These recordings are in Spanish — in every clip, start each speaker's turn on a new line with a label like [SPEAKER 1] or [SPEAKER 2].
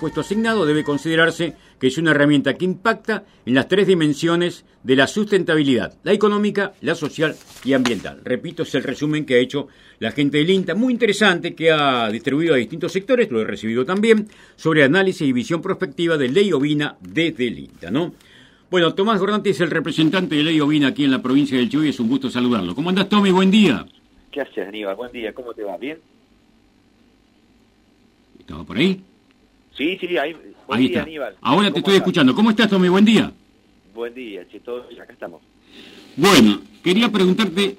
[SPEAKER 1] presupuesto asignado debe considerarse que es una herramienta que impacta en las tres dimensiones de la sustentabilidad, la económica, la social y ambiental. Repito, es el resumen que ha hecho la gente del INTA, muy interesante, que ha distribuido a distintos sectores, lo he recibido también, sobre análisis y visión prospectiva de ley ovina desde el INTA, ¿no? Bueno, Tomás Gordanti es el representante de ley ovina aquí en la provincia del Chuy, es un gusto saludarlo. ¿Cómo andás, Tommy? Buen día.
[SPEAKER 2] ¿Qué haces, Aníbal? Buen día, ¿cómo te va? ¿Bien?
[SPEAKER 1] ¿Estaba por ahí?
[SPEAKER 2] Sí, sí, ahí, buen
[SPEAKER 1] ahí
[SPEAKER 2] día,
[SPEAKER 1] está.
[SPEAKER 2] Aníbal.
[SPEAKER 1] Ahora te
[SPEAKER 2] ¿Cómo
[SPEAKER 1] estoy
[SPEAKER 2] estás?
[SPEAKER 1] escuchando. ¿Cómo estás, Tommy? Buen día.
[SPEAKER 2] Buen día, che, todos acá estamos.
[SPEAKER 1] Bueno, quería preguntarte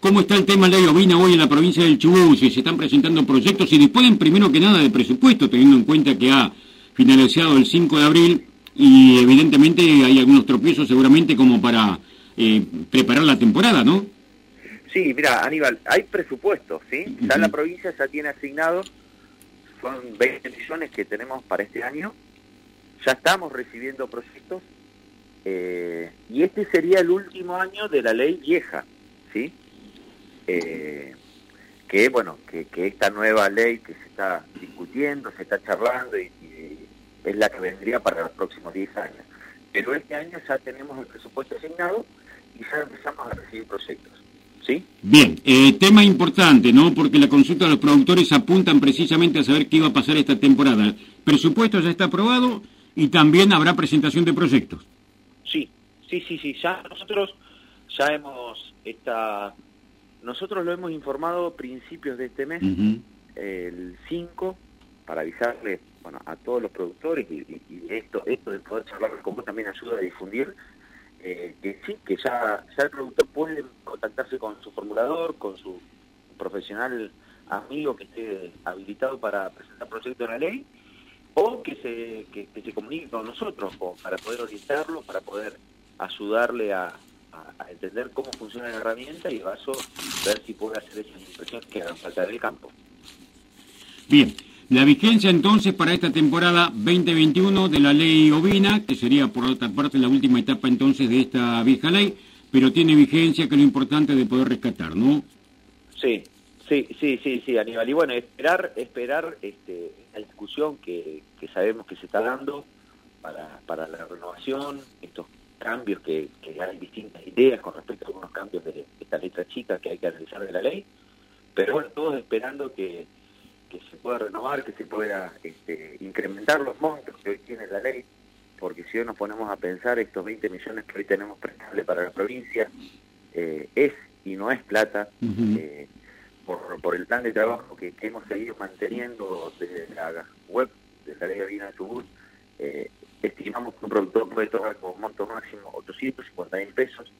[SPEAKER 1] cómo está el tema ley ovina hoy en la provincia del Chubut, si se están presentando proyectos y disponen primero que nada de presupuesto, teniendo en cuenta que ha finalizado el 5 de abril y evidentemente hay algunos tropiezos seguramente como para eh, preparar la temporada, ¿no?
[SPEAKER 2] Sí, mira, Aníbal, hay presupuesto, ¿sí? Ya
[SPEAKER 1] Ujú.
[SPEAKER 2] la provincia ya tiene asignados, son 20 millones que tenemos para este año, ya estamos recibiendo proyectos, eh, y este sería el último año de la ley vieja, ¿sí? Eh, que, bueno, que, esta nueva ley que se está discutiendo, se está charlando, y es la que vendría para los próximos 10 años. Pero este año ya tenemos el presupuesto asignado y ya empezamos a recibir proyectos, ¿sí?
[SPEAKER 1] Bien, eh, tema importante, ¿no? Porque la consulta de los productores apuntan precisamente a saber qué iba a pasar esta temporada. El presupuesto ya está aprobado y también habrá presentación de proyectos.
[SPEAKER 2] Sí, sí, sí, sí. Ya nosotros ya hemos esta, nosotros lo hemos informado a principios de este mes, el 5, para avisarle, bueno, a todos los productores y, y- y esto, esto de poder charlar con vos también ayuda a difundir eh, que sí, que ya, el productor puede contactarse con su formulador, con su profesional amigo que esté habilitado para presentar proyecto de la ley, o que se, que, se comunique con nosotros para poder orientarlo, para poder ayudarle a, entender cómo funciona la herramienta y ver si puede hacer esas impresiones que hagan falta del campo.
[SPEAKER 1] Bien, la vigencia entonces para esta temporada 2021 de la ley ovina, que sería por otra parte la última etapa entonces de esta vieja ley, pero tiene vigencia que es lo importante de poder rescatar, ¿no?
[SPEAKER 2] Sí, sí, sí, sí, sí, Aníbal. Y bueno, esperar, esperar este, la discusión que, que sabemos que se está dando para, para la renovación, estos cambios que, que hay distintas ideas con respecto a algunos cambios de esta letra chica que hay que analizar de la ley, pero bueno, todos esperando que, que se pueda renovar, que se pueda este, incrementar los montos que hoy tiene la ley, porque si hoy nos ponemos a pensar estos 20 millones que hoy tenemos prestables para la provincia, eh, es y no es plata, eh, por, por el plan de trabajo que, que hemos seguido manteniendo desde la web de la ley de Vina Chubut, eh, estimamos que un productor puede tomar como monto máximo 850 mil pesos,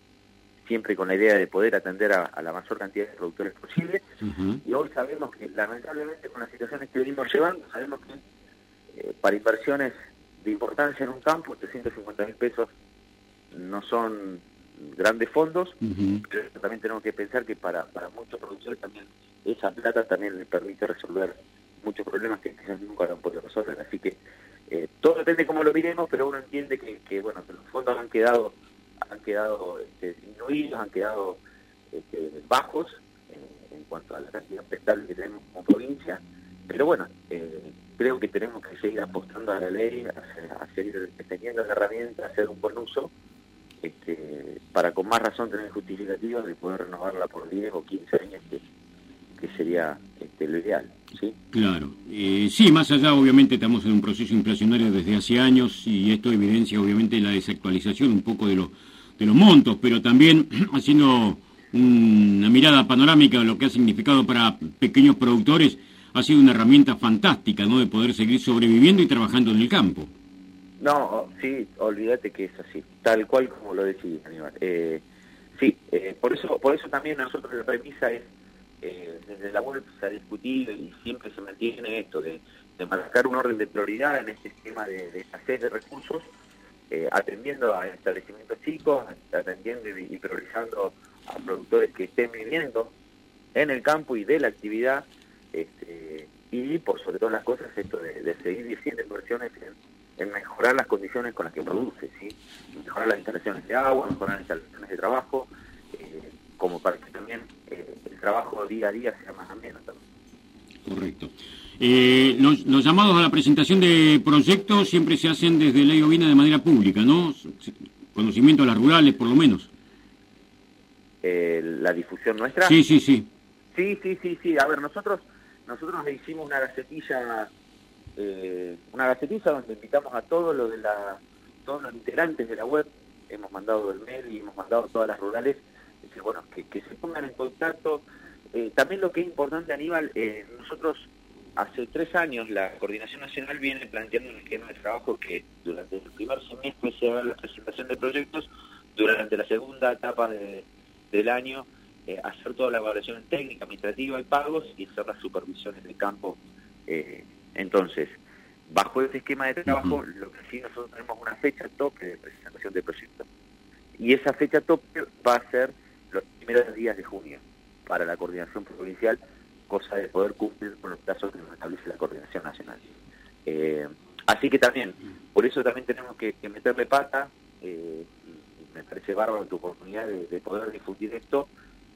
[SPEAKER 2] siempre con la idea de poder atender a, a la mayor cantidad de productores posible. Y hoy sabemos que, lamentablemente, con las situaciones que venimos llevando, sabemos que eh, para inversiones de importancia en un campo, 350 mil pesos no son grandes fondos,
[SPEAKER 1] Ujú.
[SPEAKER 2] pero también tenemos que pensar que para, para muchos productores también esa plata también les permite resolver muchos problemas que quizás nunca lo han podido resolver. Así que eh, todo depende cómo lo miremos, pero uno entiende que, que, bueno que los fondos han quedado han quedado este, disminuidos, han quedado este, bajos en, cuanto a la cantidad prestable que tenemos como provincia. Pero bueno, eh, creo que tenemos que seguir apostando a la ley, a, a seguir teniendo la herramienta, a hacer un buen uso este, para con más razón tener justificativos de poder renovarla por 10 o 15 años, que, que sería este, lo ideal. ¿sí?
[SPEAKER 1] Claro. Eh, sí, más allá, obviamente, estamos en un proceso inflacionario desde hace años y esto evidencia, obviamente, la desactualización un poco de, los de los montos, pero también haciendo una mirada panorámica de lo que ha significado para pequeños productores, ha sido una herramienta fantástica, ¿no?, de poder seguir sobreviviendo y trabajando en el campo.
[SPEAKER 2] No, sí, olvídate que es así, tal cual como lo decís, Aníbal. Eh, sí, eh, por eso por eso también nosotros la premisa es, eh, desde la web se ha discutido y siempre se mantiene esto de, de marcar un orden de prioridad en este esquema de, de escasez de recursos, eh, atendiendo a establecimientos chicos, atendiendo y, priorizando a productores que estén viviendo en el campo y de la actividad, este, y por sobre todas las cosas esto de, seguir haciendo inversiones en, mejorar las condiciones con las que produce, ¿sí? mejorar las instalaciones de agua, mejorar las instalaciones de trabajo, eh, como para que también trabajo día a día sea más ameno también.
[SPEAKER 1] Correcto. Eh, los, llamados a la presentación de proyectos siempre se hacen desde Ley Ovina de manera pública, ¿no? Conocimiento de las rurales, por lo menos.
[SPEAKER 2] Eh, ¿La difusión nuestra?
[SPEAKER 1] Sí, sí, sí.
[SPEAKER 2] Sí, sí, sí, sí. A ver, nosotros nosotros le hicimos una gacetilla, eh, una gacetilla donde invitamos a todos los de la, todos los integrantes de la web, hemos mandado el mail y hemos mandado todas las rurales, bueno, que, que se pongan en contacto. Eh, también lo que es importante, Aníbal, eh, nosotros hace tres años la Coordinación Nacional viene planteando un esquema de trabajo que durante el primer semestre se haga la presentación de proyectos, durante la segunda etapa del año eh, hacer toda la evaluación técnica, administrativa y pagos y hacer las supervisiones de campo. Entonces, bajo ese esquema de trabajo, lo que sí nosotros tenemos una fecha tope de presentación de proyectos. Y esa fecha tope va a ser días de junio para la coordinación provincial, cosa de poder cumplir con los plazos que nos establece la coordinación nacional. Eh, así que también, por eso también tenemos que, meterle pata, y me parece bárbaro tu oportunidad de poder difundir esto,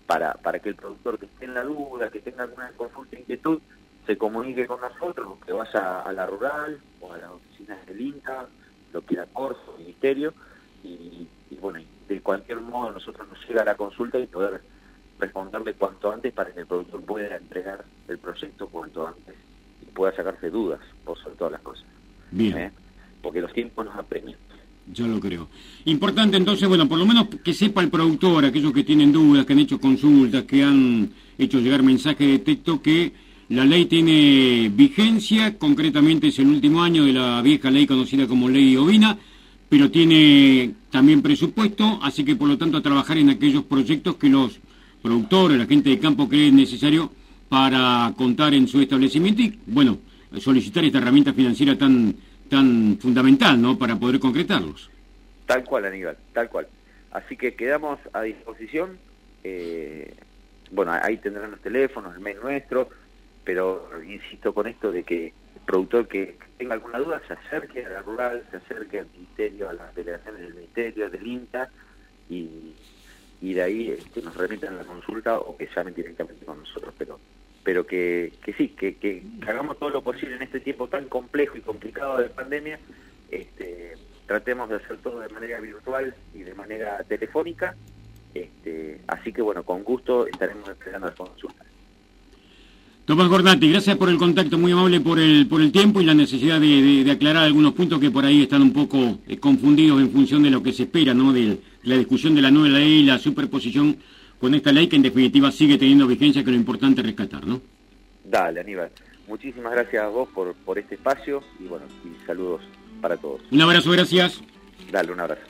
[SPEAKER 2] para, para que el productor que esté en la duda, que tenga alguna consulta, inquietud, se comunique con nosotros, que vaya a la rural o a las oficinas del INTA, lo que era Corso, Ministerio, y, bueno, de cualquier modo nosotros nos llega la consulta y poder responderle cuanto antes para que el productor pueda entregar el proyecto cuanto antes y pueda sacarse dudas por sobre todas las cosas.
[SPEAKER 1] Bien. ¿Eh?
[SPEAKER 2] Porque los tiempos nos apremian.
[SPEAKER 1] Yo lo creo. Importante entonces, bueno, por lo menos que sepa el productor, aquellos que tienen dudas, que han hecho consultas, que han hecho llegar mensajes de texto, que la ley tiene vigencia, concretamente es el último año de la vieja ley conocida como ley ovina, pero tiene también presupuesto, así que por lo tanto a trabajar en aquellos proyectos que los productores, la gente de campo cree necesario para contar en su establecimiento y, bueno, solicitar esta herramienta financiera tan tan fundamental, ¿no?, para poder concretarlos.
[SPEAKER 2] Tal cual, Aníbal, tal cual. Así que quedamos a disposición. Eh, bueno, ahí tendrán los teléfonos, el mail nuestro, pero insisto con esto de que el productor que tenga alguna duda se acerque a la rural, se acerque al ministerio, a las delegaciones del ministerio, del INTA, y, y de ahí este, nos remitan la consulta o que llamen directamente con nosotros. Pero pero que, que sí, que, hagamos todo lo posible en este tiempo tan complejo y complicado de pandemia, este, tratemos de hacer todo de manera virtual y de manera telefónica, este, así que bueno, con gusto estaremos esperando las consultas.
[SPEAKER 1] Tomás Gordati, gracias por el contacto, muy amable por el, por el tiempo y la necesidad de, aclarar algunos puntos que por ahí están un poco eh, confundidos en función de lo que se espera, ¿no? De la discusión de la nueva ley y la superposición con esta ley que en definitiva sigue teniendo vigencia, que lo importante es rescatar, ¿no?
[SPEAKER 2] Dale, Aníbal. Muchísimas gracias a vos por, por este espacio y bueno, y saludos para todos.
[SPEAKER 1] Un abrazo, gracias.
[SPEAKER 2] Dale, un abrazo.